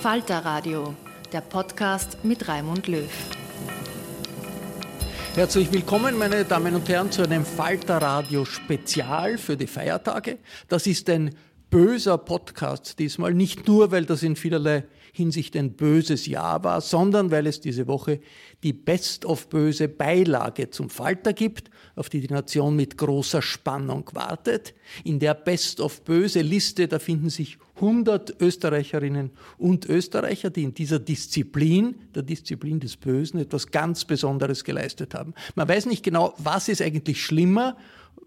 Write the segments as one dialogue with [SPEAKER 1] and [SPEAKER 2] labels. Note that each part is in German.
[SPEAKER 1] Falter Radio, der Podcast mit Raimund Löw.
[SPEAKER 2] Herzlich willkommen, meine Damen und Herren, zu einem Falter Radio Spezial für die Feiertage. Das ist ein böser Podcast diesmal, nicht nur, weil das in vielerlei Hinsicht ein böses Jahr war, sondern weil es diese Woche die Best of Böse Beilage zum Falter gibt, auf die die Nation mit großer Spannung wartet. In der Best of Böse Liste, da finden sich 100 Österreicherinnen und Österreicher, die in dieser Disziplin, der Disziplin des Bösen, etwas ganz Besonderes geleistet haben. Man weiß nicht genau, was ist eigentlich schlimmer,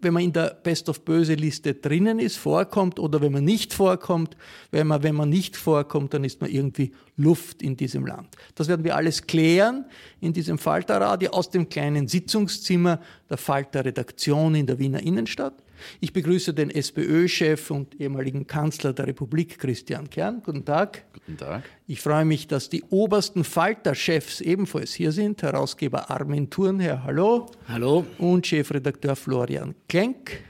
[SPEAKER 2] wenn man in der Best of Böse Liste drinnen ist, vorkommt oder wenn man nicht vorkommt. Wenn man, wenn man nicht vorkommt, dann ist man irgendwie Luft in diesem Land. Das werden wir alles klären in diesem Falterradio aus dem kleinen Sitzungszimmer der Falter Redaktion in der Wiener Innenstadt. Ich begrüße den SPÖ-Chef und ehemaligen Kanzler der Republik, Christian Kern. Guten Tag.
[SPEAKER 3] Guten Tag.
[SPEAKER 2] Ich freue mich, dass die obersten Falter-Chefs ebenfalls hier sind. Herausgeber Armin Thurnherr, hallo.
[SPEAKER 3] Hallo.
[SPEAKER 2] Und Chefredakteur Florian Klenk.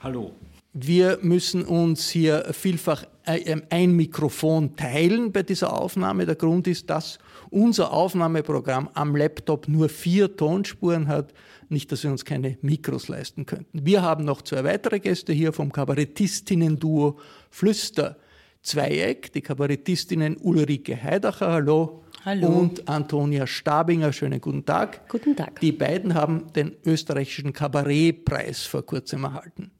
[SPEAKER 3] Hallo.
[SPEAKER 2] Wir müssen uns hier vielfach ein Mikrofon teilen bei dieser Aufnahme. Der Grund ist, dass unser Aufnahmeprogramm am Laptop nur vier Tonspuren hat. Nicht, dass wir uns keine Mikros leisten könnten. Wir haben noch zwei weitere Gäste hier vom Kabarettistinnen-Duo Flüster Zweieck, die Kabarettistinnen Ulrike Heidacher, hallo.
[SPEAKER 4] Hallo.
[SPEAKER 2] Und Antonia Stabinger, schönen guten Tag.
[SPEAKER 4] Guten Tag.
[SPEAKER 2] Die beiden haben den österreichischen Kabarettpreis vor kurzem erhalten.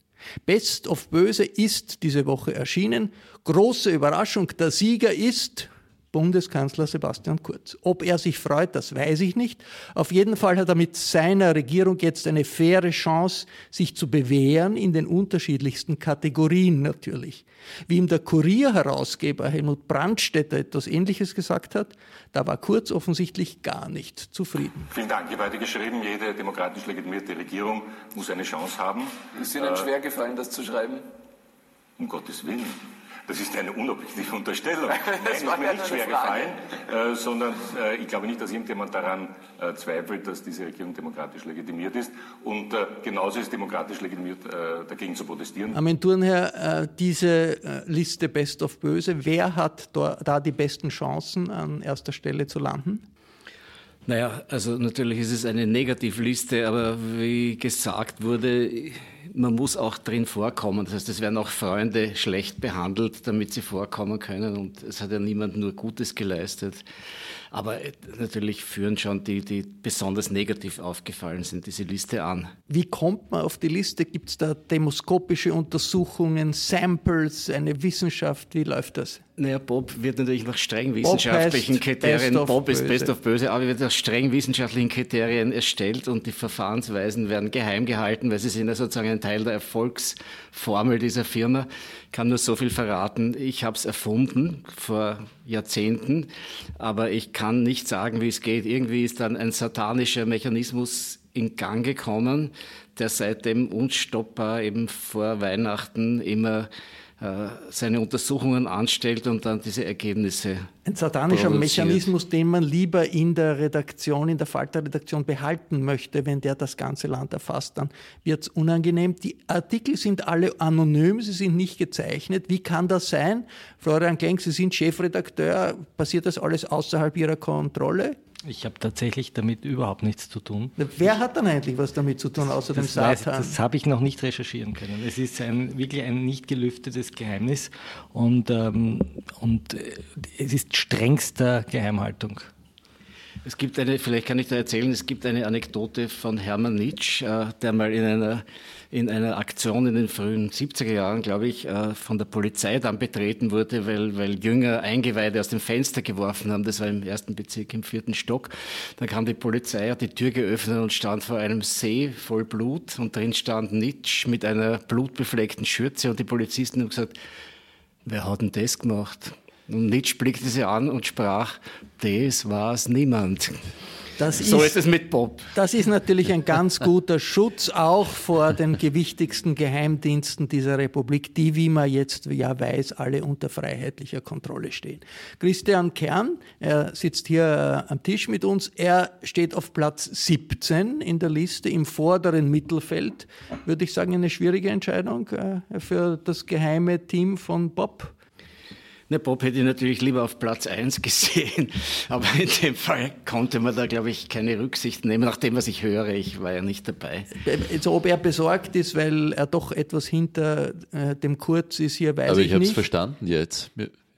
[SPEAKER 2] Best of Böse ist diese Woche erschienen. Große Überraschung, der Sieger ist Bundeskanzler Sebastian Kurz. Ob er sich freut, das weiß ich nicht. Auf jeden Fall hat er mit seiner Regierung jetzt eine faire Chance, sich zu bewähren in den unterschiedlichsten Kategorien natürlich. Wie ihm der Kurierherausgeber Helmut Brandstätter etwas Ähnliches gesagt hat, da war Kurz offensichtlich gar nicht zufrieden.
[SPEAKER 5] Vielen Dank. Ich habe heute geschrieben, jede demokratisch legitimierte Regierung muss eine Chance haben.
[SPEAKER 6] Ist Ihnen schwer gefallen, das zu schreiben?
[SPEAKER 5] Um Gottes Willen. Das ist eine unobjektive Unterstellung. Nein,
[SPEAKER 6] das
[SPEAKER 5] ist mir nicht schwer gefallen, äh, sondern äh, ich glaube nicht, dass irgendjemand daran äh, zweifelt, dass diese Regierung demokratisch legitimiert ist. Und äh, genauso ist demokratisch legitimiert, äh, dagegen zu protestieren.
[SPEAKER 2] Armin Thurnherr, äh, diese äh, Liste Best of Böse, wer hat da, da die besten Chancen, an erster Stelle zu landen?
[SPEAKER 3] Naja, also natürlich ist es eine Negativliste, aber wie gesagt wurde, man muss auch drin vorkommen. Das heißt, es werden auch Freunde schlecht behandelt, damit sie vorkommen können. Und es hat ja niemand nur Gutes geleistet. Aber äh, natürlich führen schon die, die besonders negativ aufgefallen sind, diese Liste an.
[SPEAKER 2] Wie kommt man auf die Liste? Gibt es da demoskopische Untersuchungen, Samples, eine Wissenschaft? Wie läuft das?
[SPEAKER 3] Naja, Bob wird natürlich nach streng wissenschaftlichen Kriterien, Bob ist. Best of Böse, aber wird nach streng wissenschaftlichen Kriterien erstellt und die Verfahrensweisen werden geheim gehalten, weil sie sind ja sozusagen ein Teil der Erfolgsformel dieser Firma. Ich kann nur so viel verraten. Ich habe es erfunden vor Jahrzehnten, aber ich kann nicht sagen, wie es geht. Irgendwie ist dann ein satanischer Mechanismus in Gang gekommen, der seitdem unstoppbar eben vor Weihnachten immer seine Untersuchungen anstellt und dann diese Ergebnisse.
[SPEAKER 2] Ein satanischer Mechanismus, den man lieber in der Redaktion, in der Falter-Redaktion behalten möchte, wenn der das ganze Land erfasst, dann wird es unangenehm. Die Artikel sind alle anonym, sie sind nicht gezeichnet. Wie kann das sein? Florian Klenk, Sie sind Chefredakteur. Passiert das alles außerhalb Ihrer Kontrolle?
[SPEAKER 4] Ich habe tatsächlich damit überhaupt nichts zu tun.
[SPEAKER 2] Wer hat dann eigentlich was damit zu tun, außer
[SPEAKER 4] das
[SPEAKER 2] dem Satan?
[SPEAKER 4] das habe ich noch nicht recherchieren können. Es ist ein, wirklich ein nicht gelüftetes Geheimnis und, ähm, und äh, es ist strengster Geheimhaltung.
[SPEAKER 3] Es gibt eine, vielleicht kann ich da erzählen, es gibt eine Anekdote von Hermann Nitsch, äh, der mal in einer in einer Aktion in den frühen 70er Jahren, glaube ich, äh, von der Polizei dann betreten wurde, weil, weil Jünger Eingeweide aus dem Fenster geworfen haben. Das war im ersten Bezirk im vierten Stock. Dann kam die Polizei, hat die Tür geöffnet und stand vor einem See voll Blut und drin stand Nitsch mit einer blutbefleckten Schürze und die Polizisten haben gesagt, wer hat denn das gemacht? Und Nitsch blickte sie an und sprach, das war's niemand.
[SPEAKER 2] Das
[SPEAKER 3] so ist, ist, es mit Bob.
[SPEAKER 2] Das ist natürlich ein ganz guter Schutz auch vor den gewichtigsten Geheimdiensten dieser Republik, die, wie man jetzt ja weiß, alle unter freiheitlicher Kontrolle stehen. Christian Kern, er sitzt hier äh, am Tisch mit uns. Er steht auf Platz 17 in der Liste im vorderen Mittelfeld. Würde ich sagen, eine schwierige Entscheidung äh, für das geheime Team von Bob.
[SPEAKER 3] Ne, Bob hätte ich natürlich lieber auf Platz 1 gesehen, aber in dem Fall konnte man da, glaube ich, keine Rücksicht nehmen, nachdem was ich höre. Ich war ja nicht dabei.
[SPEAKER 2] Also, ob er besorgt ist, weil er doch etwas hinter äh, dem Kurz ist, hier weiß
[SPEAKER 7] aber
[SPEAKER 2] ich,
[SPEAKER 7] ich habe
[SPEAKER 2] es
[SPEAKER 7] verstanden jetzt.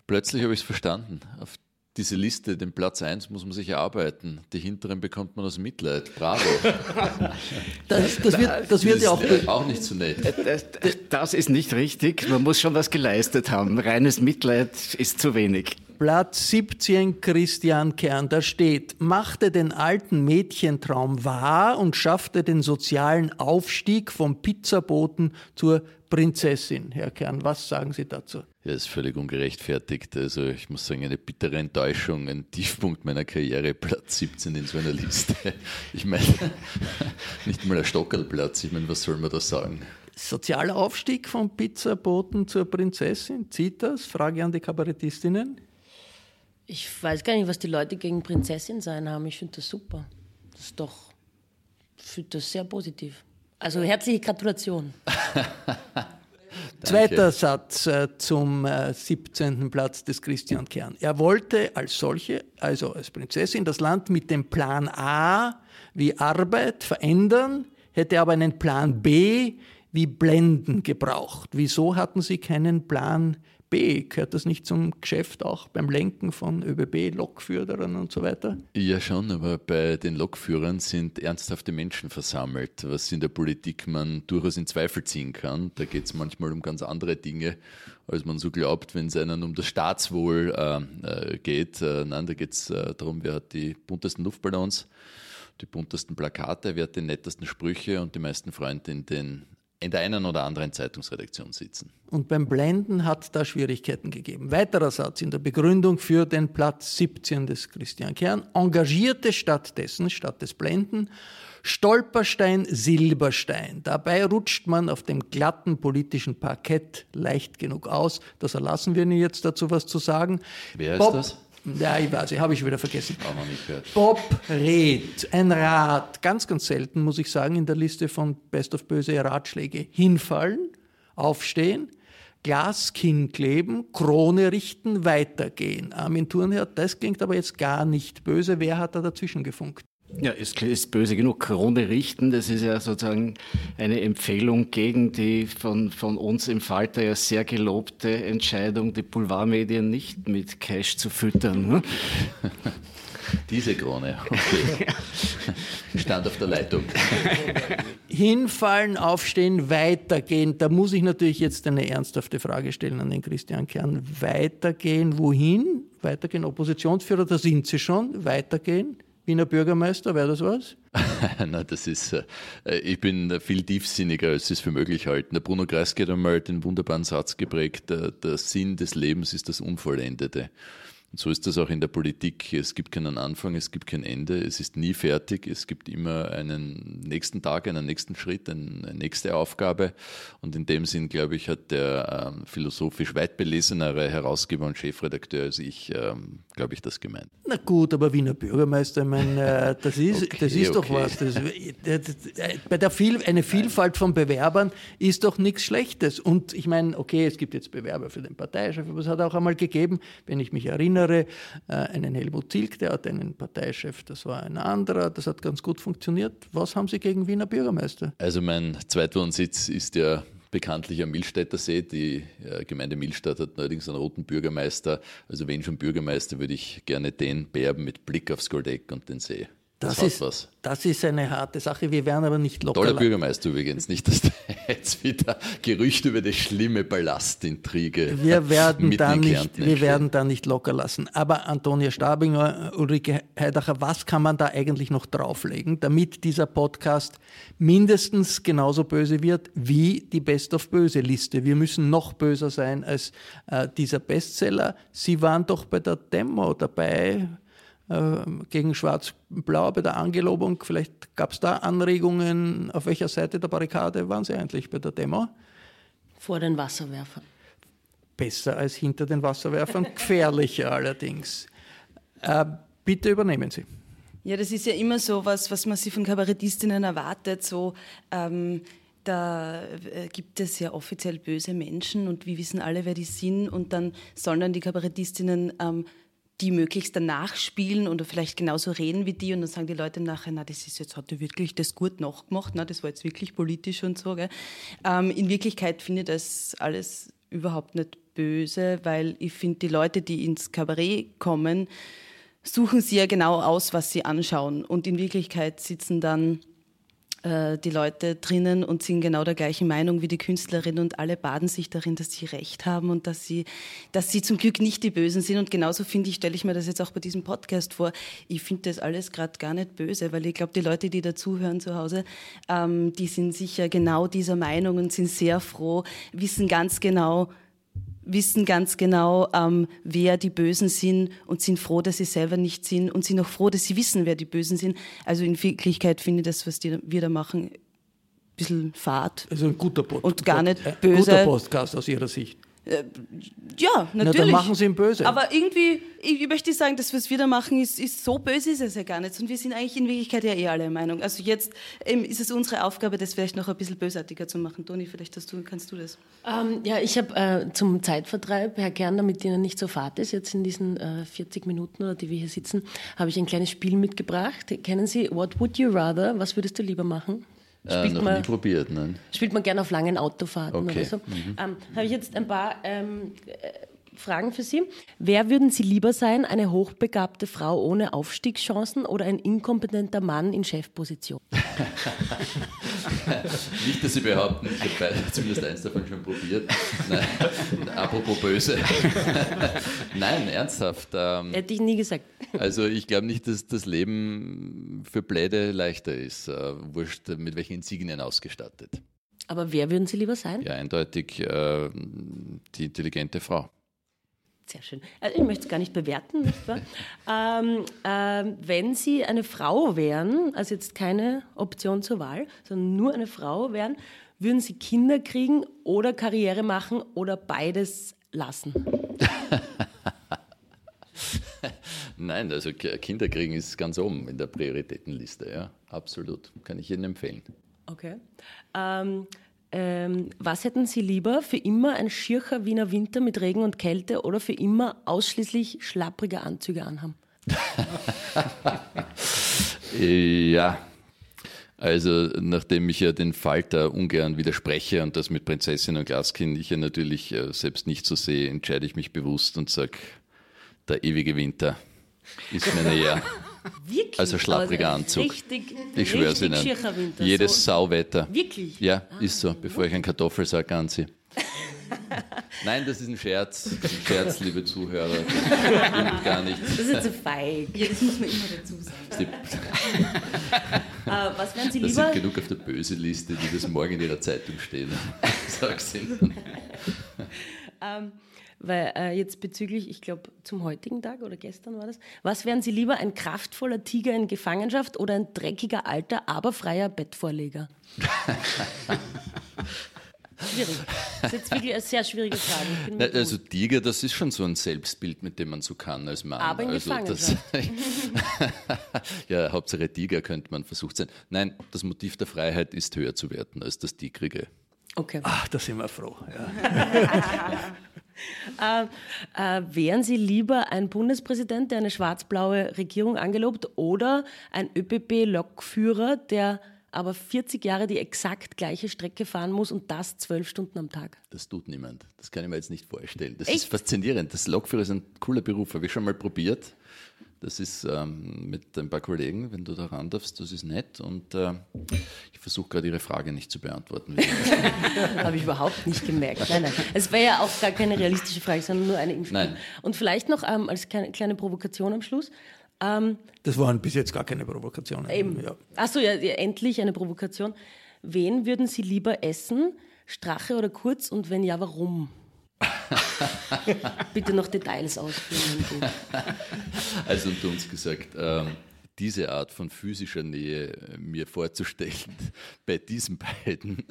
[SPEAKER 7] Plötzlich habe ich es verstanden. Auf diese Liste, den Platz 1 muss man sich erarbeiten. Die hinteren bekommt man aus Mitleid. Bravo.
[SPEAKER 2] das, das, wird, das wird ja auch,
[SPEAKER 7] auch nicht so nett.
[SPEAKER 3] Das, das ist nicht richtig. Man muss schon was geleistet haben. Reines Mitleid ist zu wenig.
[SPEAKER 2] Platz 17 Christian Kern, da steht, machte den alten Mädchentraum wahr und schaffte den sozialen Aufstieg vom Pizzaboten zur Prinzessin. Herr Kern, was sagen Sie dazu?
[SPEAKER 7] Ja, ist völlig ungerechtfertigt. Also ich muss sagen, eine bittere Enttäuschung, ein Tiefpunkt meiner Karriere, Platz 17 in so einer Liste. Ich meine, nicht mal ein Stockerlplatz. Ich meine, was soll man da sagen?
[SPEAKER 2] Sozialer Aufstieg vom Pizzaboten zur Prinzessin, zieht das? Frage an die Kabarettistinnen.
[SPEAKER 8] Ich weiß gar nicht, was die Leute gegen Prinzessin sein haben. Ich finde das super. Das ist doch, ich finde das sehr positiv. Also herzliche Gratulation.
[SPEAKER 2] Zweiter Satz äh, zum äh, 17. Platz des Christian Kern. Er wollte als solche, also als Prinzessin, das Land mit dem Plan A wie Arbeit verändern, hätte aber einen Plan B wie Blenden gebraucht. Wieso hatten Sie keinen Plan B? B, gehört das nicht zum Geschäft auch beim Lenken von ÖBB, Lokführern und so weiter?
[SPEAKER 7] Ja, schon, aber bei den Lokführern sind ernsthafte Menschen versammelt, was in der Politik man durchaus in Zweifel ziehen kann. Da geht es manchmal um ganz andere Dinge, als man so glaubt, wenn es einen um das Staatswohl äh, äh geht. Äh, nein, da geht es äh, darum, wer hat die buntesten Luftballons die buntesten Plakate, wer hat die nettesten Sprüche und die meisten Freunde in den in der einen oder anderen Zeitungsredaktion sitzen.
[SPEAKER 2] Und beim Blenden hat da Schwierigkeiten gegeben. Weiterer Satz in der Begründung für den Platz 17 des Christian Kern. Engagierte stattdessen, statt des Blenden, Stolperstein, Silberstein. Dabei rutscht man auf dem glatten politischen Parkett leicht genug aus. Das erlassen wir Ihnen jetzt dazu was zu sagen.
[SPEAKER 7] Wer Bob, ist das?
[SPEAKER 2] Ja, ich weiß, habe ich wieder vergessen. Auch noch nicht gehört. Bob Red, ein Rat, ganz, ganz selten, muss ich sagen, in der Liste von Best of Böse Ratschläge. Hinfallen, aufstehen, Glaskinn kleben, Krone richten, weitergehen. Armin Thurnherr, das klingt aber jetzt gar nicht böse. Wer hat da dazwischen gefunkt?
[SPEAKER 3] Ja, es ist böse genug. Krone richten, das ist ja sozusagen eine Empfehlung gegen die von, von uns im Falter ja sehr gelobte Entscheidung, die Boulevardmedien nicht mit Cash zu füttern. Ne?
[SPEAKER 7] Diese Krone, okay. Stand auf der Leitung.
[SPEAKER 2] Hinfallen, aufstehen, weitergehen. Da muss ich natürlich jetzt eine ernsthafte Frage stellen an den Christian Kern. Weitergehen, wohin? Weitergehen, Oppositionsführer, da sind Sie schon. Weitergehen? Wiener Bürgermeister, wäre das was?
[SPEAKER 7] Na, das ist, äh, ich bin viel tiefsinniger, als es für möglich halten. Der Bruno Kreisky hat einmal den wunderbaren Satz geprägt, der, der Sinn des Lebens ist das Unvollendete. so ist das auch in der Politik. Es gibt keinen Anfang, es gibt kein Ende, es ist nie fertig. Es gibt immer einen nächsten Tag, einen nächsten Schritt, eine nächste Aufgabe. Und in dem Sinn, glaube ich, hat der ähm, philosophisch weit belesenere Herausgeber und Chefredakteur als ich, ähm, glaube ich, das gemeint.
[SPEAKER 2] Na gut, aber Wiener Bürgermeister, ich meine, äh, das ist, okay, das ist okay. doch was. Das, das, bei der viel, eine Vielfalt von Bewerbern ist doch nichts Schlechtes. Und ich meine, okay, es gibt jetzt Bewerber für den Parteichef, aber es hat auch einmal gegeben, wenn ich mich erinnere, erinnere, äh, einen Helmut Zilk, der hat einen Parteichef, das war ein anderer, das hat ganz gut funktioniert. Was haben Sie gegen Wiener Bürgermeister?
[SPEAKER 7] Also mein Zweitwohnsitz ist ja bekanntlich am Milstädter See. Die äh, Gemeinde Milstadt hat neuerdings einen roten Bürgermeister. Also wenn schon Bürgermeister, würde ich gerne den beerben mit Blick aufs Goldeck und den See.
[SPEAKER 2] Das, das ist, was. das ist eine harte Sache. Wir werden aber nicht locker.
[SPEAKER 7] Toller Bürgermeister übrigens. Nicht, dass da jetzt wieder Gerüchte über die schlimme Ballastintrige
[SPEAKER 2] wir werden da nicht, Wir werden da nicht locker lassen. Aber Antonia Stabinger, Ulrike Heidacher, was kann man da eigentlich noch drauflegen, damit dieser Podcast mindestens genauso böse wird wie die Best of Böse Liste? Wir müssen noch böser sein als äh, dieser Bestseller. Sie waren doch bei der Demo dabei gegen Schwarz-Blau bei der Angelobung. Vielleicht gab es da Anregungen. Auf welcher Seite der Barrikade waren Sie eigentlich bei der Demo?
[SPEAKER 8] Vor den Wasserwerfern.
[SPEAKER 2] Besser als hinter den Wasserwerfern, gefährlicher allerdings. Äh, bitte übernehmen Sie.
[SPEAKER 9] Ja, das ist ja immer so was, was man sich von Kabarettistinnen erwartet. So, ähm, da äh, gibt es ja offiziell böse Menschen und wir wissen alle, wer die sind. Und dann sollen dann die Kabarettistinnen ähm, die möglichst danach spielen oder vielleicht genauso reden wie die und dann sagen die Leute nachher, na, das ist jetzt, hat er wirklich das gut nachgemacht, na, das war jetzt wirklich politisch und so. Ähm, in Wirklichkeit finde ich das alles überhaupt nicht böse, weil ich finde, die Leute, die ins Kabarett kommen, suchen sie ja genau aus, was sie anschauen und in Wirklichkeit sitzen dann äh, die Leute drinnen und sind genau der gleichen Meinung wie die Künstlerin und alle baden sich darin, dass sie recht haben und dass sie, dass sie zum Glück nicht die Bösen sind. Und genauso finde ich, stelle ich mir das jetzt auch bei diesem Podcast vor. Ich finde das alles gerade gar nicht böse, weil ich glaube, die Leute, die dazuhören zu Hause, ähm, die sind sicher genau dieser Meinung und sind sehr froh, wissen ganz genau, wissen ganz genau, ähm, wer die Bösen sind und sind froh, dass sie selber nicht sind und sind auch froh, dass sie wissen, wer die Bösen sind. Also in Wirklichkeit finde ich das, was die, wir da machen, ein bisschen fad.
[SPEAKER 2] Also ein guter Podcast.
[SPEAKER 9] Und gar nicht böse.
[SPEAKER 2] Guter Podcast aus Ihrer Sicht.
[SPEAKER 9] Äh, ja, natürlich. Na,
[SPEAKER 2] dann machen sie ihn böse.
[SPEAKER 9] Aber irgendwie, ich möchte sagen, das, was wir da machen, ist, ist so böse ist es ja gar nicht. Und wir sind eigentlich in Wirklichkeit ja eh alle Meinung. Also jetzt ähm, ist es unsere Aufgabe, das vielleicht noch ein bisschen bösartiger zu machen. Toni, vielleicht hast du, kannst du das.
[SPEAKER 8] Ähm, ja, ich habe äh, zum Zeitvertreib, Herr Kern, damit Ihnen nicht so fad ist, jetzt in diesen äh, 40 Minuten, oder die wir hier sitzen, habe ich ein kleines Spiel mitgebracht. Kennen Sie What Would You Rather? Was würdest du lieber machen?
[SPEAKER 7] Spielt äh, noch man, nie probiert, nein.
[SPEAKER 8] Spielt man gerne auf langen Autofahrten okay. oder so. Mhm. Ähm, Habe ich jetzt ein paar ähm, äh, Fragen für Sie. Wer würden Sie lieber sein, eine hochbegabte Frau ohne Aufstiegschancen oder ein inkompetenter Mann in Chefposition?
[SPEAKER 7] Nicht, dass Sie behaupten, ich habe zumindest eins davon schon probiert. Nein, apropos böse. Nein, ernsthaft.
[SPEAKER 8] Ähm, Hätte ich nie gesagt.
[SPEAKER 7] Also ich glaube nicht, dass das Leben für Bläde leichter ist. Äh, wurscht, mit welchen Insignien ausgestattet.
[SPEAKER 8] Aber wer würden Sie lieber sein?
[SPEAKER 7] Ja, eindeutig äh, die intelligente Frau.
[SPEAKER 8] Sehr schön. Also ich möchte es gar nicht bewerten, nicht wahr? ähm, ähm, wenn Sie eine Frau wären, also jetzt keine Option zur Wahl, sondern nur eine Frau wären, würden Sie Kinder kriegen oder Karriere machen oder beides lassen?
[SPEAKER 7] Nein, also Kinder kriegen ist ganz oben in der Prioritätenliste, ja, absolut. Kann ich Ihnen empfehlen.
[SPEAKER 8] Okay. Ähm, ähm, was hätten Sie lieber? Für immer ein schircher Wiener Winter mit Regen und Kälte oder für immer ausschließlich schlapprige Anzüge anhaben?
[SPEAKER 7] ja, also nachdem ich ja den Falter ungern widerspreche und das mit Prinzessin und Glaskind ich ja natürlich äh, selbst nicht so sehe, entscheide ich mich bewusst und sage, der ewige Winter ist mir näher.
[SPEAKER 8] Wirklich?
[SPEAKER 7] Also schlappriger Anzug.
[SPEAKER 8] Richtig,
[SPEAKER 7] ich schwöre Ihnen. Jedes so. Sauwetter.
[SPEAKER 8] Wirklich?
[SPEAKER 7] Ja, ah, ist so, bevor ich einen Kartoffelsack anziehe. Nein, das ist ein Scherz. Ein Scherz, liebe Zuhörer. Das gar nicht.
[SPEAKER 8] Das ist zu feig.
[SPEAKER 9] Ja, das muss man immer dazu sagen.
[SPEAKER 8] uh, was wären Sie
[SPEAKER 7] lieber?
[SPEAKER 8] Das
[SPEAKER 7] sind genug auf der böse Liste, die das morgen in Ihrer Zeitung stehen. Sag's Ihnen.
[SPEAKER 8] Um, weil äh, jetzt bezüglich, ich glaube, zum heutigen Tag oder gestern war das, was wären Sie lieber, ein kraftvoller Tiger in Gefangenschaft oder ein dreckiger, alter, aber freier Bettvorleger? Schwierig. Das ist jetzt wirklich eine sehr schwierige Frage.
[SPEAKER 7] Na, also Tiger, das ist schon so ein Selbstbild, mit dem man so kann als Mann.
[SPEAKER 8] Aber in
[SPEAKER 7] also
[SPEAKER 8] Gefangenschaft.
[SPEAKER 7] ja, Hauptsache Tiger könnte man versucht sein. Nein, das Motiv der Freiheit ist höher zu werten als das Tigrige.
[SPEAKER 8] Okay.
[SPEAKER 2] Ach, da sind wir froh. Ja.
[SPEAKER 8] äh, äh, wären Sie lieber ein Bundespräsident, der eine schwarz-blaue Regierung angelobt, oder ein ÖPP-Lokführer, der aber 40 Jahre die exakt gleiche Strecke fahren muss und das zwölf Stunden am Tag?
[SPEAKER 7] Das tut niemand. Das kann ich mir jetzt nicht vorstellen. Das
[SPEAKER 8] Echt?
[SPEAKER 7] ist faszinierend. Das Lokführer ist ein cooler Beruf. Habe ich schon mal probiert. Das ist ähm, mit ein paar Kollegen, wenn du da ran darfst, das ist nett. Und äh, ich versuche gerade Ihre Frage nicht zu beantworten.
[SPEAKER 8] Habe ich überhaupt nicht gemerkt. Nein, nein. Es wäre ja auch gar keine realistische Frage, sondern nur eine Impfung. Und vielleicht noch ähm, als kleine, kleine Provokation am Schluss. Ähm,
[SPEAKER 2] Das waren bis jetzt gar keine Provokationen.
[SPEAKER 8] Eben.
[SPEAKER 2] Ja.
[SPEAKER 8] Achso, ja, ja, endlich eine Provokation. Wen würden Sie lieber essen? Strache oder Kurz? Und wenn ja, warum? Bitte noch Details ausführen.
[SPEAKER 7] Also unter uns gesagt, ähm, diese Art von physischer Nähe äh, mir vorzustellen, bei diesen beiden,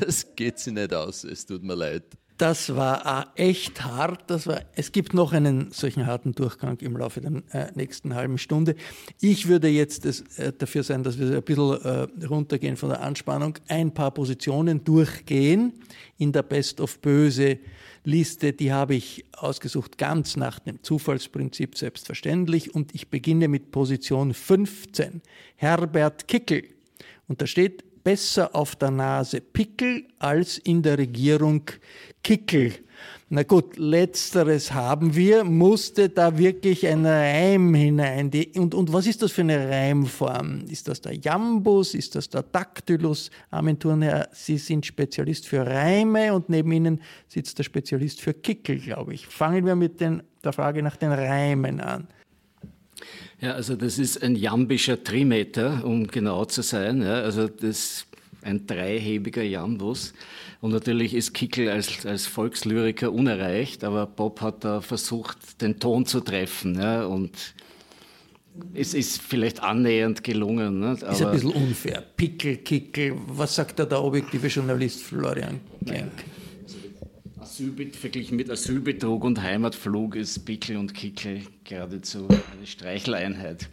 [SPEAKER 7] das geht sich nicht aus. Es tut mir leid.
[SPEAKER 2] Das war echt hart. Das war, es gibt noch einen solchen harten Durchgang im Laufe der äh, nächsten halben Stunde. Ich würde jetzt das, äh, dafür sein, dass wir ein bisschen äh, runtergehen von der Anspannung, ein paar Positionen durchgehen in der Best of Böse Liste. Die habe ich ausgesucht ganz nach dem Zufallsprinzip selbstverständlich. Und ich beginne mit Position 15. Herbert Kickel. Und da steht, besser auf der Nase Pickel als in der Regierung Kickel. Na gut, letzteres haben wir. Musste da wirklich ein Reim hinein? Die, und, und was ist das für eine Reimform? Ist das der Jambus? Ist das der Dactylus? Armenturner, Sie sind Spezialist für Reime und neben Ihnen sitzt der Spezialist für Kickel, glaube ich. Fangen wir mit den, der Frage nach den Reimen an.
[SPEAKER 3] Ja, also das ist ein jambischer Trimeter, um genau zu sein. Ja, also das ein dreihebiger Jambus. Und natürlich ist Kickel als, als Volkslyriker unerreicht, aber Bob hat da versucht, den Ton zu treffen. Ja, und es ist vielleicht annähernd gelungen. Nicht?
[SPEAKER 2] Ist ein bisschen unfair. Pickel, Kickel, was sagt da der objektive Journalist Florian Klenk?
[SPEAKER 3] Asylbet verglichen mit Asylbetrug und Heimatflug ist Pickel und Kickel geradezu eine Streicheleinheit.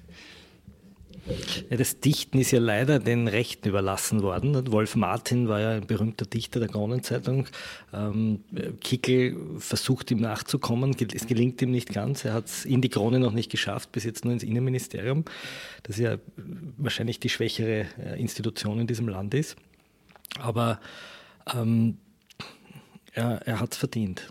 [SPEAKER 4] Ja, das Dichten ist ja leider den Rechten überlassen worden. Wolf Martin war ja ein berühmter Dichter der Kronenzeitung. Ähm, Kickel versucht ihm nachzukommen, es gelingt ihm nicht ganz. Er hat es in die Krone noch nicht geschafft, bis jetzt nur ins Innenministerium, das ja wahrscheinlich die schwächere äh, Institution in diesem Land ist. Aber ähm, er, er hat es verdient.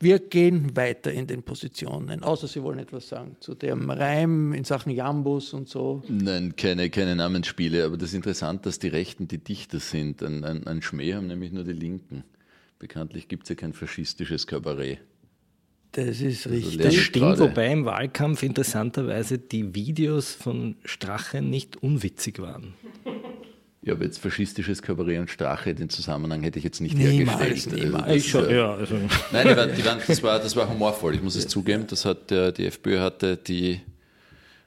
[SPEAKER 2] Wir gehen weiter in den Positionen, außer Sie wollen etwas sagen zu dem Reim in Sachen Jambus und so.
[SPEAKER 7] Nein, keine, keine Namensspiele, aber das ist interessant, dass die Rechten die Dichter sind. Ein, ein, ein Schmäh haben nämlich nur die Linken. Bekanntlich gibt es ja kein faschistisches Kabarett.
[SPEAKER 2] Das ist richtig.
[SPEAKER 7] lerne
[SPEAKER 4] Das stimmt, wobei im Wahlkampf interessanterweise die Videos von Strache nicht unwitzig waren.
[SPEAKER 7] Ja, aber jetzt faschistisches Kabarett und Strache, den Zusammenhang hätte ich jetzt nicht
[SPEAKER 2] Niemals,
[SPEAKER 7] hergestellt.
[SPEAKER 2] niemals.
[SPEAKER 7] Also das,
[SPEAKER 4] Ich schon,
[SPEAKER 7] äh,
[SPEAKER 4] ja, also.
[SPEAKER 7] Nein, die waren, die waren, das, war, das war humorvoll, ich muss es zugeben. Das hat, äh, die FPÖ hatte, die,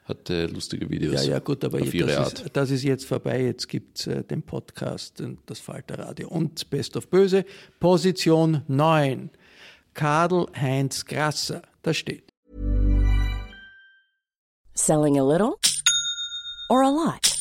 [SPEAKER 7] hatte lustige Videos.
[SPEAKER 2] Ja, ja, gut, aber
[SPEAKER 7] auf ihre
[SPEAKER 2] das,
[SPEAKER 7] Art.
[SPEAKER 2] ist, das ist jetzt vorbei. Jetzt gibt es äh, den Podcast und das Falterradio und Best of Böse. Position 9. Karl Heinz Grasser. Da steht.
[SPEAKER 10] Selling a little or a lot?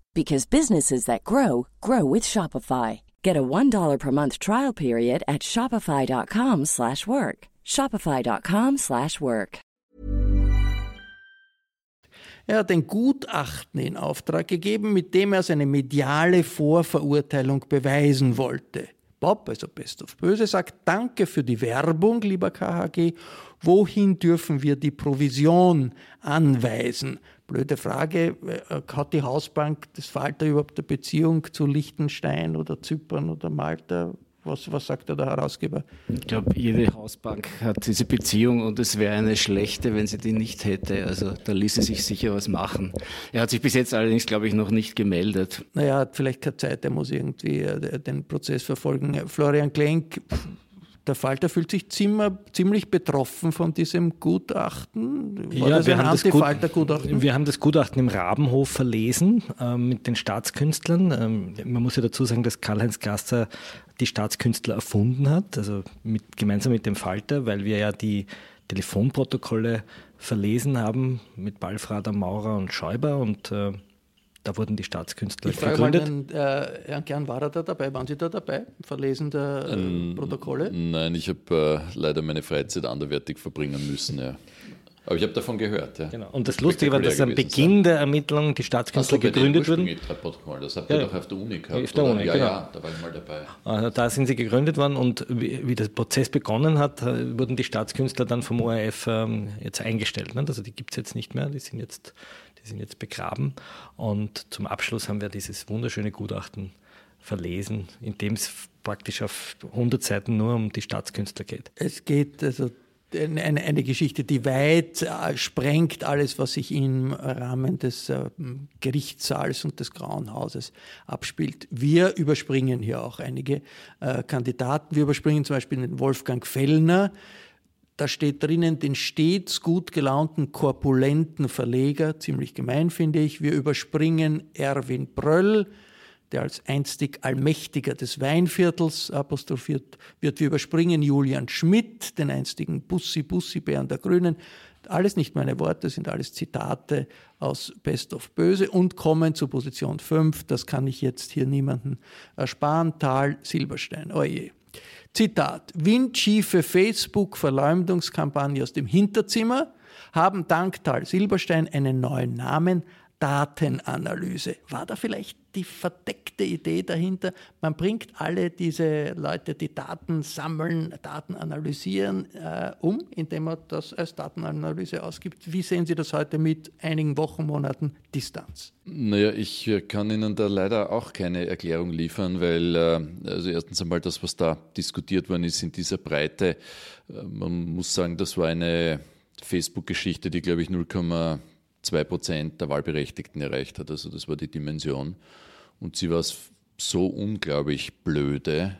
[SPEAKER 10] because businesses that grow grow with Shopify. Get a $1 per month trial period at shopify.com/work. slash work. shopify.com/work. slash work.
[SPEAKER 2] Er hat ein Gutachten in Auftrag gegeben, mit dem er seine mediale Vorverurteilung beweisen wollte. Bob, also Best of Böse, sagt, danke für die Werbung, lieber KHG. Wohin dürfen wir die Provision anweisen? Blöde Frage, äh, hat die Hausbank des Falter überhaupt eine Beziehung zu Liechtenstein oder Zypern oder Malta? Was, was sagt der Herausgeber?
[SPEAKER 3] Ich glaube, jede Hausbank hat diese Beziehung und es wäre eine schlechte, wenn sie die nicht hätte. Also da ließe sich sicher was machen. Er hat sich bis jetzt allerdings, glaube ich, noch nicht gemeldet.
[SPEAKER 2] Naja, hat vielleicht keine Zeit, er muss irgendwie äh, den Prozess verfolgen. Florian Klenk, der Falter fühlt sich ziemlich betroffen von diesem Gutachten.
[SPEAKER 4] War ja, wir, haben Gutachten? wir haben das Gutachten im Rabenhof verlesen äh, mit den Staatskünstlern. Ähm, man muss ja dazu sagen, dass Karl-Heinz Gasser die Staatskünstler erfunden hat, also mit, gemeinsam mit dem Falter, weil wir ja die Telefonprotokolle verlesen haben mit Balfrader, Maurer und Schäuber und äh, da wurden die Staatskünstler
[SPEAKER 2] ich gegründet. Mal den, äh, Herrn Kern, war er da dabei? Waren Sie da dabei? Verlesen der äh, ähm, Protokolle?
[SPEAKER 7] Nein, ich habe äh, leider meine Freizeit anderweitig verbringen müssen. Ja. Aber ich habe davon gehört. Ja.
[SPEAKER 4] Genau. Und das Lustige war, dass am Beginn sein. der Ermittlungen die Staatskünstler so, gegründet wurden.
[SPEAKER 7] Das habt ihr ja, doch auf der Uni gehabt. Auf der
[SPEAKER 4] Uni,
[SPEAKER 7] ja,
[SPEAKER 4] genau.
[SPEAKER 7] ja, da war ich mal dabei.
[SPEAKER 4] Also da sind sie gegründet worden und wie, wie der Prozess begonnen hat, äh, wurden die Staatskünstler dann vom ORF ähm, jetzt eingestellt. Ne? Also die gibt es jetzt nicht mehr, die sind jetzt die sind jetzt begraben. Und zum Abschluss haben wir dieses wunderschöne Gutachten verlesen, in dem es praktisch auf 100 Seiten nur um die Staatskünstler geht.
[SPEAKER 2] Es geht also eine, Geschichte, die weit äh, sprengt alles, was sich im Rahmen des äh, Gerichtssaals und des Grauen Hauses abspielt. Wir überspringen hier auch einige äh, Kandidaten. Wir überspringen zum Beispiel den Wolfgang Fellner, da steht drinnen den stets gut gelaunten, korpulenten Verleger, ziemlich gemein finde ich. Wir überspringen Erwin Bröll, der als einstig Allmächtiger des Weinviertels apostrophiert wird. Wir überspringen Julian Schmidt, den einstigen Bussi-Bussi-Bären der Grünen. Alles nicht meine Worte, sind alles Zitate aus Best of Böse und kommen zu Position 5. Das kann ich jetzt hier niemanden ersparen. Tal Silberstein. Oje. Zitat, windschiefe Facebook-Verleumdungskampagne aus dem Hinterzimmer haben dank Tal Silberstein einen neuen Namen, Datenanalyse. War da vielleicht die verdeckte Idee dahinter? Man bringt alle diese Leute, die Daten sammeln, Daten analysieren, äh, um, indem man das als Datenanalyse ausgibt. Wie sehen Sie das heute mit einigen Wochen, Monaten Distanz?
[SPEAKER 7] Naja, ich äh, kann Ihnen da leider auch keine Erklärung liefern, weil äh, also erstens einmal das, was da diskutiert worden ist in dieser Breite, äh, man muss sagen, das war eine Facebook-Geschichte, die, glaube ich, 0, 2 Prozent der Wahlberechtigten erreicht hat. Also das war die Dimension. Und sie war so unglaublich blöde,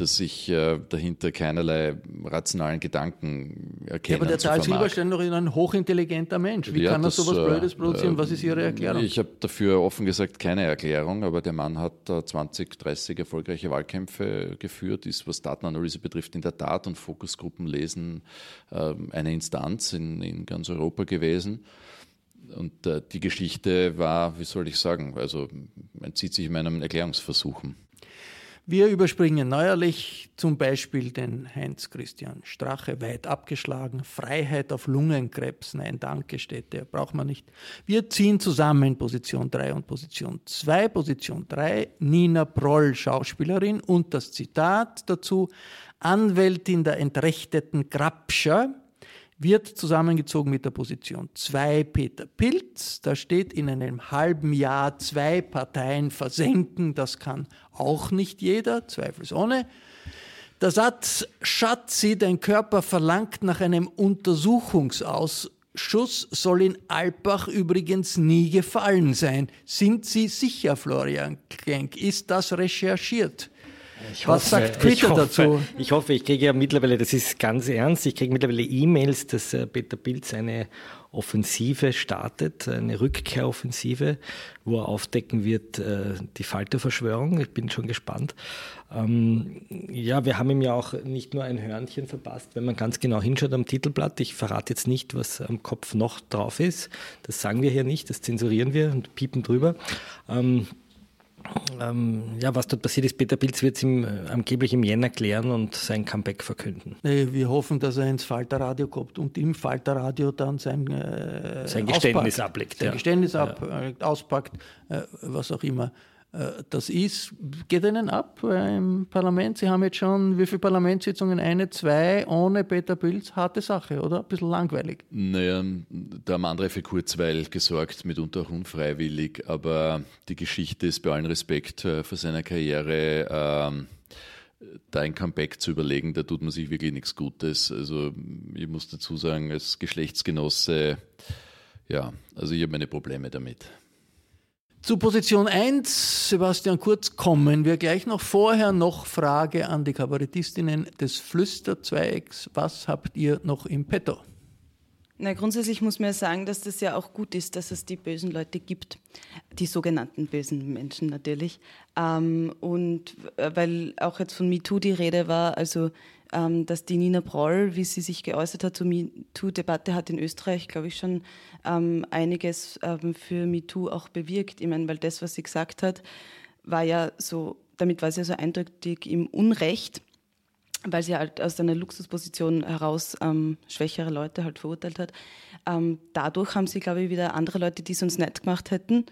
[SPEAKER 7] dass ich äh, dahinter keinerlei rationalen Gedanken erkenne. Ja,
[SPEAKER 2] aber der Charles Silberstein doch ein hochintelligenter Mensch. Wie ja, kann er sowas äh, Blödes produzieren? Was ist Ihre Erklärung?
[SPEAKER 7] Ich habe dafür offen gesagt keine Erklärung, aber der Mann hat äh, 20, 30 erfolgreiche Wahlkämpfe geführt, ist, was Datenanalyse betrifft, in der Tat und Fokusgruppen lesen äh, eine Instanz in, in ganz Europa gewesen. Und äh, die Geschichte war, wie soll ich sagen, also entzieht sich meinem Erklärungsversuchen.
[SPEAKER 2] Wir überspringen neuerlich zum Beispiel den Heinz-Christian Strache, weit abgeschlagen. Freiheit auf Lungenkrebs, nein, danke steht der, braucht man nicht. Wir ziehen zusammen Position 3 und Position 2. Position 3, Nina Proll, Schauspielerin und das Zitat dazu, Anwältin der entrechteten Grabscher, wird zusammengezogen mit der Position 2 Peter Pilz. Da steht in einem halben Jahr zwei Parteien versenken. Das kann auch nicht jeder, zweifelsohne. Der Satz, Schatzi, dein Körper verlangt nach einem Untersuchungsausschuss, soll in Alpbach übrigens nie gefallen sein. Sind Sie sicher, Florian Klenk? Ist das recherchiert?
[SPEAKER 4] Ich Was hoffe, sagt Twitter ich hoffe, dazu? Ich hoffe, ich kriege ja mittlerweile, das ist ganz ernst, ich kriege mittlerweile E-Mails, dass äh, Peter Pilz eine Offensive startet, eine Rückkehroffensive, wo er aufdecken wird, äh, die Falterverschwörung. Ich bin schon gespannt. Ähm, ja, wir haben ihm ja auch nicht nur ein Hörnchen verpasst, wenn man ganz genau hinschaut am Titelblatt. Ich verrate jetzt nicht, was am Kopf noch drauf ist. Das sagen wir hier nicht, das zensurieren wir und piepen drüber. Ähm, ähm, ja, was dort passiert ist, Peter Pilz wird es ihm äh, angeblich im Jänner klären und sein Comeback verkünden.
[SPEAKER 2] Nee, wir hoffen, dass er ins Falterradio kommt und im Falterradio dann sein,
[SPEAKER 4] äh, sein Geständnis auspackt, ablegt.
[SPEAKER 2] Sein ja. Geständnis ab, ja. Äh, auspackt, äh, was auch immer. Äh, das ist, geht Ihnen ab äh, im Parlament? Sie haben jetzt schon wie viele Parlamentssitzungen? Eine, zwei, ohne Peter Pilz? Harte Sache, oder? Ein bisschen langweilig.
[SPEAKER 7] Naja, da haben andere für Kurzweil gesorgt, mitunter auch unfreiwillig, aber die Geschichte ist bei allem Respekt äh, für seine Karriere. Ähm, da ein Comeback zu überlegen, da tut man sich wirklich nichts Gutes. Also ich muss dazu sagen, als Geschlechtsgenosse, ja, also ich habe meine Probleme damit.
[SPEAKER 2] Zu Position 1, Sebastian Kurz, kommen wir gleich noch. Vorher noch Frage an die Kabarettistinnen des Flüsterzweigs. Was habt ihr noch im Petto?
[SPEAKER 9] Na, grundsätzlich muss man ja sagen, dass das ja auch gut ist, dass es die bösen Leute gibt. Die sogenannten bösen Menschen natürlich. Ähm, und äh, weil auch jetzt von MeToo die Rede war, also ähm, dass die Nina Broll, wie sie sich geäußert hat zur MeToo-Debatte, hat in Österreich, glaube ich, schon ähm, einiges ähm, für MeToo auch bewirkt. Ich meine, weil das, was sie gesagt hat, war ja so, damit war sie ja so eindeutig im Unrecht, weil sie halt aus einer Luxusposition heraus ähm, schwächere Leute halt verurteilt hat. Ähm, dadurch haben sie, glaube ich, wieder andere Leute, die es uns nicht gemacht hätten,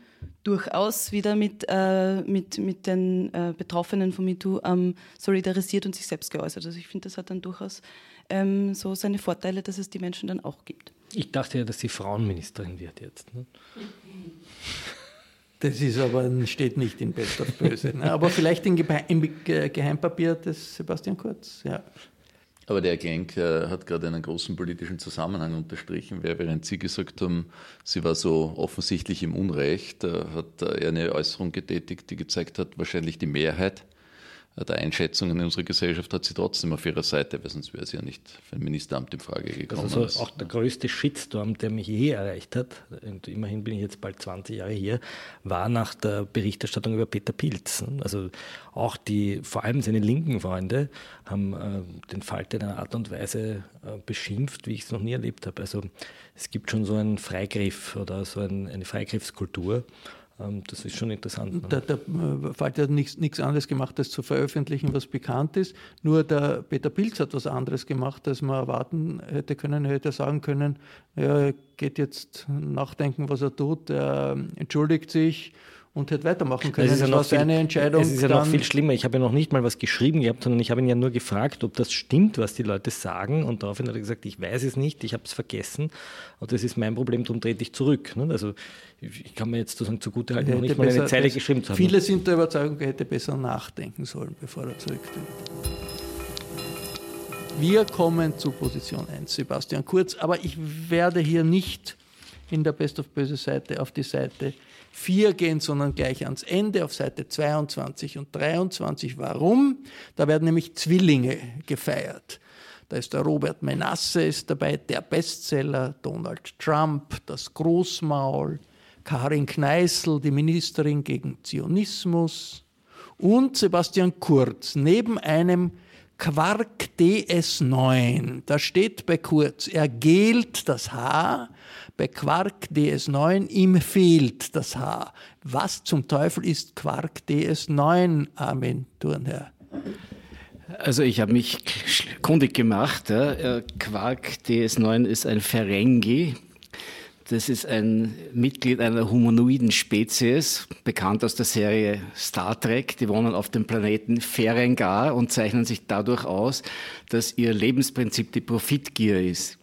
[SPEAKER 9] durchaus wieder mit, äh, mit, mit den äh, Betroffenen von MeToo ähm, solidarisiert und sich selbst geäußert. Also ich finde, das hat dann durchaus ähm, so seine Vorteile, dass es die Menschen dann auch gibt.
[SPEAKER 4] Ich dachte ja, dass sie Frauenministerin wird jetzt. Ne?
[SPEAKER 2] Das ist aber, steht nicht in Best of Böse. Ne? Aber vielleicht im, Geheimpapier des Sebastian Kurz, ja.
[SPEAKER 7] Aber der Genk äh, hat gerade einen großen politischen Zusammenhang unterstrichen, weil während Sie gesagt haben, sie war so offensichtlich im Unrecht, äh, hat er eine Äußerung getätigt, die gezeigt hat, wahrscheinlich die Mehrheit der Einschätzungen in unserer Gesellschaft hat sie trotzdem auf ihrer Seite, weil sonst wäre sie ja nicht für ein Ministeramt in Frage gekommen.
[SPEAKER 4] Also so auch der größte Shitstorm, der mich je erreicht hat, und immerhin bin ich jetzt bald 20 Jahre hier, war nach der Berichterstattung über Peter Pilz. Also auch die, vor allem seine linken Freunde, haben äh, den Falter in einer Art und Weise äh, beschimpft, wie ich es noch nie erlebt habe. Also es gibt schon so einen Freigriff oder so ein, eine Freigriffskultur. Ähm, das ist schon interessant. Ne?
[SPEAKER 2] Der, der äh, Falter hat nichts anderes gemacht, als zu veröffentlichen, was bekannt ist. Nur der Peter Pilz hat was anderes gemacht, als man erwarten hätte können. Er hätte sagen können, er geht jetzt nachdenken, was er tut, er entschuldigt sich und hätte weitermachen können.
[SPEAKER 4] Das ist ja noch viel, Entscheidung. Es ist ja noch viel schlimmer. Ich habe ja noch nicht mal was geschrieben gehabt, sondern ich habe ihn ja nur gefragt, ob das stimmt, was die Leute sagen. Und daraufhin hat er gesagt, ich weiß es nicht, ich habe es vergessen. Und das ist mein Problem, darum trete ich zurück. Also ich kann mir jetzt sozusagen zugute halten, noch nicht mal eine Zeile geschrieben zu haben.
[SPEAKER 2] Viele sind der Überzeugung, er hätte besser nachdenken sollen, bevor er zurücktritt. Wir kommen zu Position 1, Sebastian Kurz, aber ich werde hier nicht in der Best of Böse Seite auf die Seite 4 gehen, sondern gleich ans Ende auf Seite 22 und 23. Warum? Da werden nämlich Zwillinge gefeiert. Da ist der Robert Menasse ist dabei, der Bestseller, Donald Trump, das Großmaul, Karin Kneißl, die Ministerin gegen Zionismus und Sebastian Kurz neben einem Quark DS9. Da steht bei Kurz, er gelt das Haar, bei Quark DS9, ihm fehlt das Haar. Was zum Teufel ist Quark DS9, Armin Thurnherr?
[SPEAKER 3] Also ich habe mich kundig gemacht. Ja. Quark DS9 ist ein Ferengi, das ist ein Mitglied einer humanoiden Spezies, bekannt aus der Serie Star Trek. Die wohnen auf dem Planeten Ferengar und zeichnen sich dadurch aus, dass ihr Lebensprinzip die Profitgier ist.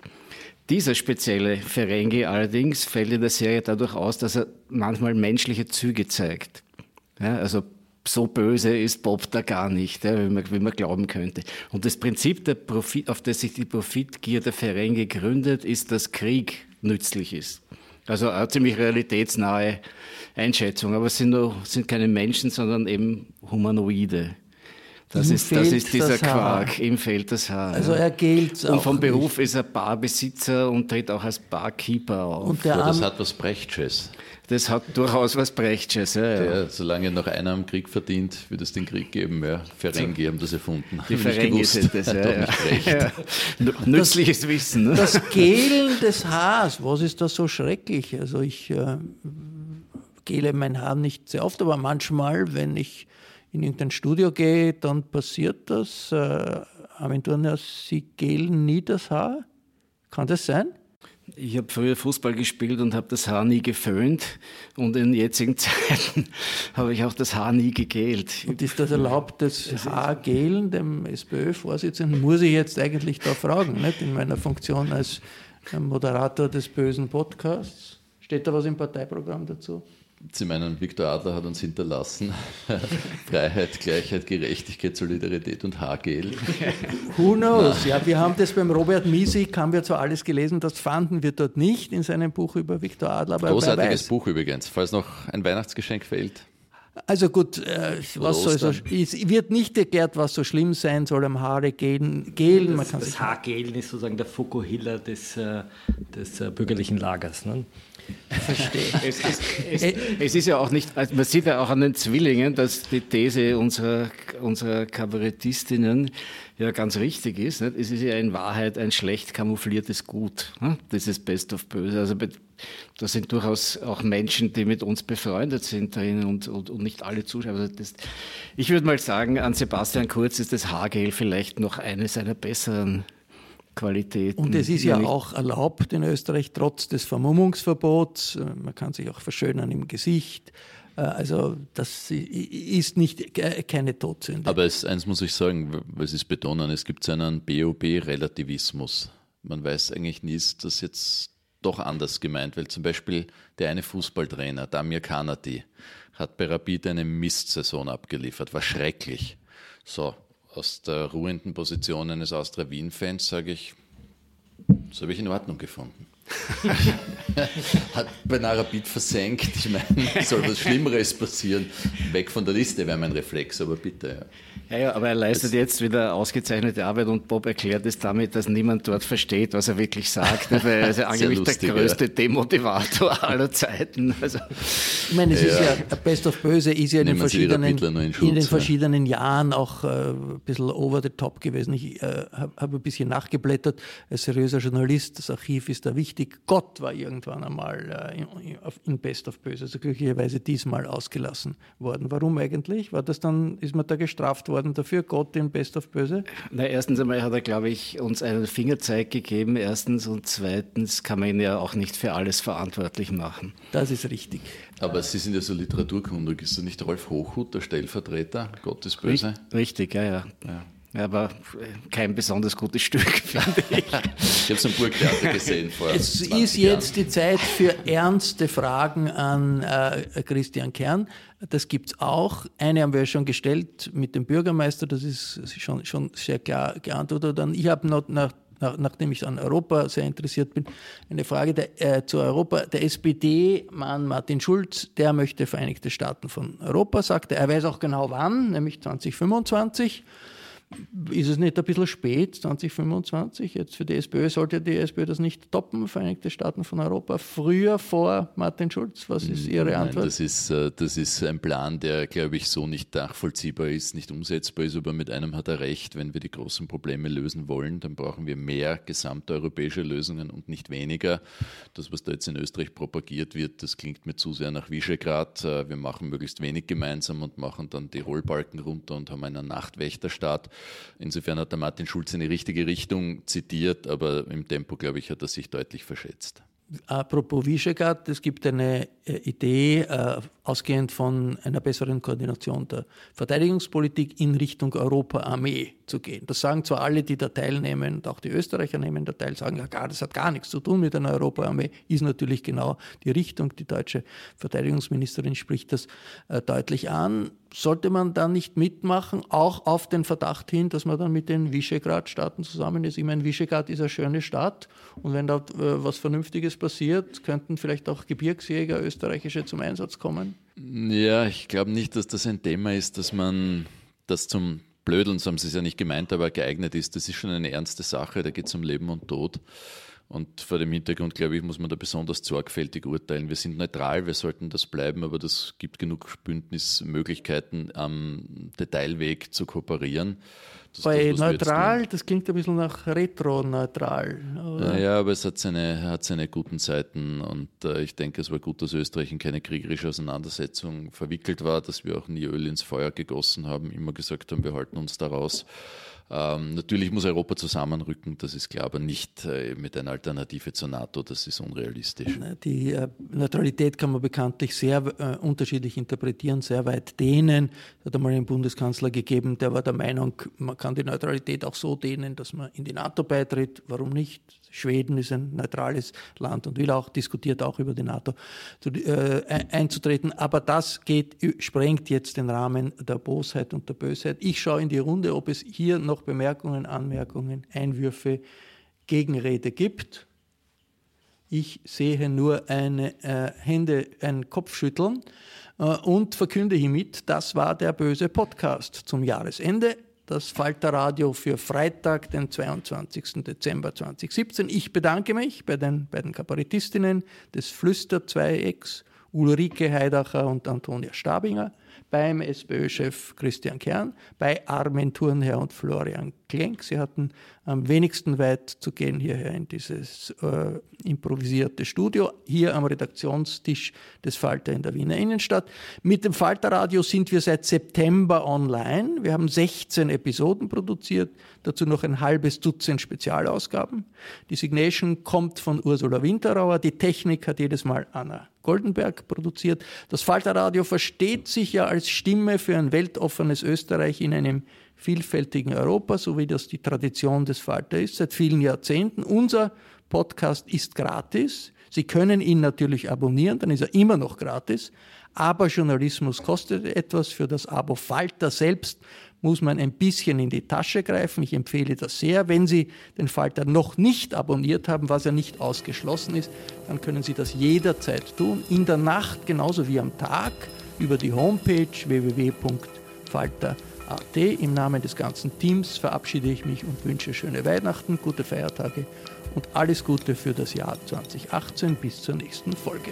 [SPEAKER 3] Dieser spezielle Ferengi allerdings fällt in der Serie dadurch aus, dass er manchmal menschliche Züge zeigt. Ja, also so böse ist Bob da gar nicht, ja, wie, man, wie, man, glauben könnte. Und das Prinzip, Profit, auf das sich die Profitgier der Ferengi gründet, ist, dass Krieg nützlich ist. Also eine ziemlich realitätsnahe Einschätzung, aber es sind, nur, sind keine Menschen, sondern eben Humanoide. Das, ist, das ist dieser Quark, ihm fehlt das Haar.
[SPEAKER 2] Also er gilt
[SPEAKER 3] Und vom Beruf nicht. ist er Barbesitzer und tritt auch als Barkeeper auf.
[SPEAKER 7] Und der das hat was Brechtsches.
[SPEAKER 3] Das hat durchaus was Brechtsches. Ja, ja.
[SPEAKER 7] Der, solange noch einer am Krieg verdient, wird es den Krieg geben. Ja. Ferengi haben das erfunden.
[SPEAKER 3] Die Ferengi sind das, ja. ja. Nützliches das, Wissen. Ne?
[SPEAKER 2] Das Gelen des Haars, was ist da so schrecklich? Also ich äh, gele mein Haar nicht sehr oft, aber manchmal, wenn ich in irgendein Studio gehe, dann passiert das. Äh, Sie gelen nie das Haar? Kann das sein?
[SPEAKER 3] Ich habe früher Fußball gespielt und habe das Haar nie geföhnt. Und in jetzigen Zeiten habe ich auch das Haar nie gegelt.
[SPEAKER 2] Und ist das erlaubt, das Haargelen dem SPÖ-Vorsitzenden? Muss ich jetzt eigentlich da fragen, nicht? in meiner Funktion als Moderator des bösen Podcasts? Steht da was im Parteiprogramm dazu?
[SPEAKER 7] Sie meinen, Viktor Adler hat uns hinterlassen. Freiheit, Gleichheit, Gerechtigkeit, Solidarität und Haargel.
[SPEAKER 2] Who knows? Na. Ja, wir haben das beim Robert Miesig, haben wir zwar alles gelesen, das fanden wir dort nicht in seinem Buch über Viktor Adler.
[SPEAKER 7] Aber Großartiges Buch übrigens, falls noch ein Weihnachtsgeschenk fehlt.
[SPEAKER 2] Also gut, äh, was soll so, es wird nicht erklärt, was so schlimm sein soll am Haare gelen. gelen.
[SPEAKER 4] Das, das Haargelen ist sozusagen der Fukuhila des, äh, des äh, bürgerlichen Lagers. Ne?
[SPEAKER 3] Verstehe. Es, es, es, es, ist ja auch nicht, also man sieht ja auch an den Zwillingen, dass die These unserer, unserer Kabarettistinnen ja ganz richtig ist. Nicht? Es ist ja in Wahrheit ein schlecht kamoufliertes Gut. Das ist Best of Böse. Also da sind durchaus auch Menschen, die mit uns befreundet sind drin und, und, und nicht alle Zuschauer. Also das, ich würde mal sagen, an Sebastian Kurz ist das Haargel vielleicht noch eine seiner besseren Qualitäten.
[SPEAKER 2] Und es ist ja auch erlaubt in Österreich trotz des Vermummungsverbots. Man kann sich auch verschönern im Gesicht. Äh, also das ist nicht keine Todsünde.
[SPEAKER 7] Aber es, eins muss ich sagen, weil Sie es betonen, es gibt so einen BOB-Relativismus. Man weiß eigentlich nie, ist das jetzt doch anders gemeint, weil zum Beispiel der eine Fußballtrainer, Damir Kanati, hat bei Rapid eine Mistsaison abgeliefert, war schrecklich. So, aus der ruhenden Position eines Austria Wien-Fans sage ich, das habe ich in Ordnung gefunden. Hat bei Narabit versenkt. Ich meine, soll was Schlimmeres passieren? Weg von der Liste wäre mein Reflex, aber bitte. Ja.
[SPEAKER 3] Ja, ja, aber er leistet das jetzt wieder ausgezeichnete Arbeit und Bob erklärt es damit, dass niemand dort versteht, was er wirklich sagt. Weil er ist ja angeblich lustig, der größte ja. Demotivator aller Zeiten. Also,
[SPEAKER 2] ich meine, es ja. ist ja, Best of Böse ist ja in den verschiedenen, in, Schutz, in den verschiedenen Jahren auch äh, ein bisschen over the top gewesen. Ich äh, habe hab ein bisschen nachgeblättert. Als seriöser Journalist, das Archiv ist da wichtig. Gott war irgendwann einmal äh, in, in Best of Böse, also glücklicherweise diesmal ausgelassen worden. Warum eigentlich? War das dann, ist man da gestraft worden? dafür, Gott in Best of Böse?
[SPEAKER 3] Na, erstens einmal hat er, glaube ich, uns einen Fingerzeig gegeben, erstens. Und zweitens kann man ihn ja auch nicht für alles verantwortlich machen.
[SPEAKER 2] Das ist richtig.
[SPEAKER 7] Aber Sie sind ja so literaturkundig. Ist er nicht Rolf Hochhut, der Stellvertreter? Gott ist böse?
[SPEAKER 3] Richtig, ja, ja. ja. Aber kein besonders gutes Stück, finde ich. ich habe
[SPEAKER 7] es im Burgtheater gesehen vor.
[SPEAKER 2] Es ist jetzt die Zeit für ernste Fragen an äh, Christian Kern. Das gibt es auch. Eine haben wir schon gestellt mit dem Bürgermeister, das ist schon, schon sehr klar geantwortet. Und ich habe noch nach nach, nachdem ich an Europa sehr interessiert bin, eine Frage der, äh, zu Europa. Der SPD-Mann Martin Schulz, der möchte Vereinigte Staaten von Europa, sagt er. Er weiß auch genau wann, nämlich 2025. Ist es nicht ein bisschen spät, 2025? Jetzt für die SPÖ sollte die SPÖ das nicht toppen, Vereinigte Staaten von Europa, früher vor Martin Schulz? Was ist Ihre Nein, Antwort?
[SPEAKER 7] Das ist, äh, das ist ein Plan, der, glaube ich, so nicht nachvollziehbar ist, nicht umsetzbar ist, aber mit einem hat er recht. Wenn wir die großen Probleme lösen wollen, dann brauchen wir mehr gesamteuropäische Lösungen und nicht weniger. Das, was da jetzt in Österreich propagiert wird, das klingt mir zu sehr nach Visegrad. Äh, wir machen möglichst wenig gemeinsam und machen dann die Rollbalken runter und haben einen Nachtwächterstaat. Insofern hat der Martin Schulz in die richtige Richtung zitiert, aber im Tempo, glaube ich, hat er sich deutlich verschätzt.
[SPEAKER 2] Apropos Visegrad, es gibt eine äh, Idee, äh, ausgehend von einer besseren Koordination der Verteidigungspolitik in Richtung Europa-Armee zu gehen. Das sagen zwar alle, die da teilnehmen, und auch die Österreicher nehmen da teil, sagen, ja, gar, das hat gar nichts zu tun mit einer Europa-Armee, ist natürlich genau die Richtung. Die deutsche Verteidigungsministerin spricht das äh, deutlich an. Sollte man da nicht mitmachen, auch auf den Verdacht hin, dass man dann mit den Visegrad-Staaten zusammen ist? Ich meine, Visegrad ist eine schöne Stadt und wenn da äh, was Vernünftiges passiert, könnten vielleicht auch Gebirgsjäger österreichische zum Einsatz kommen?
[SPEAKER 7] Ja, ich glaube nicht, dass das ein Thema ist, dass man das zum Blödeln, so haben Sie es ja nicht gemeint, aber geeignet ist. Das ist schon eine ernste Sache, da geht es um Leben und Tod. Und vor dem Hintergrund, glaube ich, muss man da besonders sorgfältig urteilen. Wir sind neutral, wir sollten das bleiben, aber das gibt genug Bündnismöglichkeiten, am Detailweg zu kooperieren.
[SPEAKER 2] Das Bei das, neutral, das klingt ein bisschen nach retro-neutral.
[SPEAKER 7] Ja, aber es hat seine, hat seine guten Seiten und äh, ich denke, es war gut, dass Österreich in keine kriegerische Auseinandersetzung verwickelt war, dass wir auch nie Öl ins Feuer gegossen haben, immer gesagt haben, wir halten uns daraus. Ähm, natürlich muss Europa zusammenrücken, das ist klar, aber nicht äh, mit einer Alternative zur NATO, das ist unrealistisch.
[SPEAKER 2] Die äh, Neutralität kann man bekanntlich sehr äh, unterschiedlich interpretieren, sehr weit dehnen. Es hat einmal einen Bundeskanzler gegeben, der war der Meinung, man kann die Neutralität auch so dehnen, dass man in die NATO beitritt. Warum nicht? Schweden ist ein neutrales Land und will auch, diskutiert auch über die NATO zu, äh, einzutreten. Aber das geht, sprengt jetzt den Rahmen der Bosheit und der Bösheit. Ich schaue in die Runde, ob es hier noch Bemerkungen, Anmerkungen, Einwürfe, Gegenrede gibt. Ich sehe nur eine äh, Hände, ein Kopfschütteln äh, und verkünde hiermit, das war der böse Podcast zum Jahresende das Falterradio für Freitag, den 22. Dezember 2017. Ich bedanke mich bei den beiden Kabarettistinnen des Flüsterzweiecks, Ulrike Heidacher und Antonia Stabinger beim SPÖ-Chef Christian Kern, bei Armin Thurnherr und Florian Klenk. Sie hatten am wenigsten weit zu gehen hierher in dieses äh, improvisierte Studio, hier am Redaktionstisch des Falter in der Wiener Innenstadt. Mit dem Falterradio sind wir seit September online. Wir haben 16 Episoden produziert, dazu noch ein halbes Dutzend Spezialausgaben. Die Signation kommt von Ursula Winterauer, die Technik hat jedes Mal Anna Goldenberg produziert. Das Falterradio versteht sich ja als Stimme für ein weltoffenes Österreich in einem vielfältigen Europa, so wie das die Tradition des Falter ist, seit vielen Jahrzehnten. Unser Podcast ist gratis. Sie können ihn natürlich abonnieren, dann ist er immer noch gratis. Aber Journalismus kostet etwas. Für das Abo Falter selbst muss man ein bisschen in die Tasche greifen. Ich empfehle das sehr. Wenn Sie den Falter noch nicht abonniert haben, was ja nicht ausgeschlossen ist, dann können Sie das jederzeit tun. In der Nacht genauso wie am Tag über die Homepage www.falter.at. Im Namen des ganzen Teams verabschiede ich mich und wünsche schöne Weihnachten, gute Feiertage und alles Gute für das Jahr 2018 bis zur nächsten Folge.